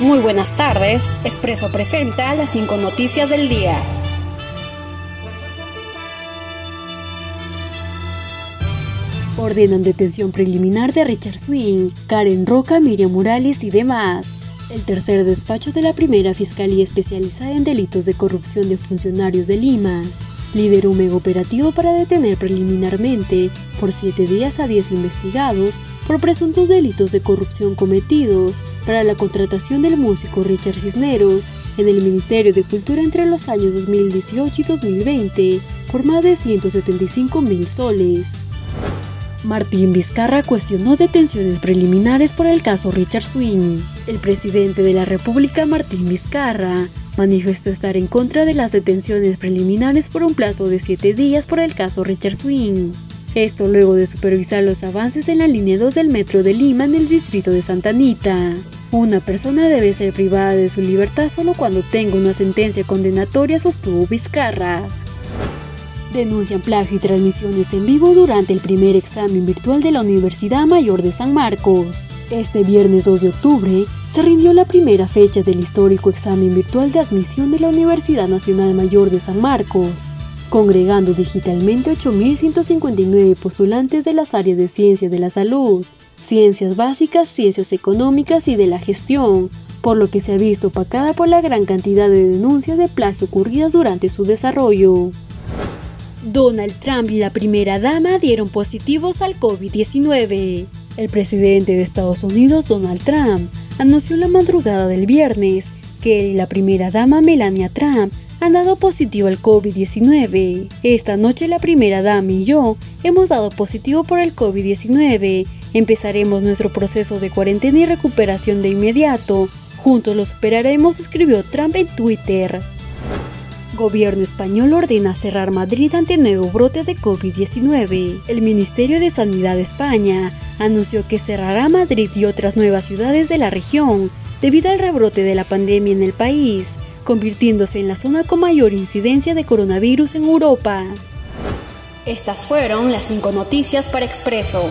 Muy buenas tardes. Expreso presenta las cinco noticias del día. Ordenan detención preliminar de Richard Swing, Karen Roca, Miriam Morales y demás. El tercer despacho de la primera Fiscalía Especializada en Delitos de Corrupción de Funcionarios de Lima lideró un mega operativo para detener preliminarmente por siete días a 10 investigados por presuntos delitos de corrupción cometidos para la contratación del músico Richard Cisneros en el Ministerio de Cultura entre los años 2018 y 2020 por más de 175 mil soles. Martín Vizcarra cuestionó detenciones preliminares por el caso Richard Swing. El presidente de la República, Martín Vizcarra, manifestó estar en contra de las detenciones preliminares por un plazo de siete días por el caso Richard Swing. Esto luego de supervisar los avances en la línea 2 del metro de Lima en el distrito de Santa Anita. Una persona debe ser privada de su libertad solo cuando tenga una sentencia condenatoria, sostuvo Vizcarra denuncian plagio y transmisiones en vivo durante el primer examen virtual de la Universidad Mayor de San Marcos. Este viernes 2 de octubre se rindió la primera fecha del histórico examen virtual de admisión de la Universidad Nacional Mayor de San Marcos, congregando digitalmente 8.159 postulantes de las áreas de ciencia de la salud, ciencias básicas, ciencias económicas y de la gestión, por lo que se ha visto opacada por la gran cantidad de denuncias de plagio ocurridas durante su desarrollo. Donald Trump y la primera dama dieron positivos al COVID-19. El presidente de Estados Unidos, Donald Trump, anunció la madrugada del viernes que él y la primera dama Melania Trump han dado positivo al COVID-19. Esta noche la primera dama y yo hemos dado positivo por el COVID-19. Empezaremos nuestro proceso de cuarentena y recuperación de inmediato. Juntos lo superaremos, escribió Trump en Twitter. Gobierno español ordena cerrar Madrid ante nuevo brote de COVID-19. El Ministerio de Sanidad de España anunció que cerrará Madrid y otras nuevas ciudades de la región debido al rebrote de la pandemia en el país, convirtiéndose en la zona con mayor incidencia de coronavirus en Europa. Estas fueron las cinco noticias para Expreso.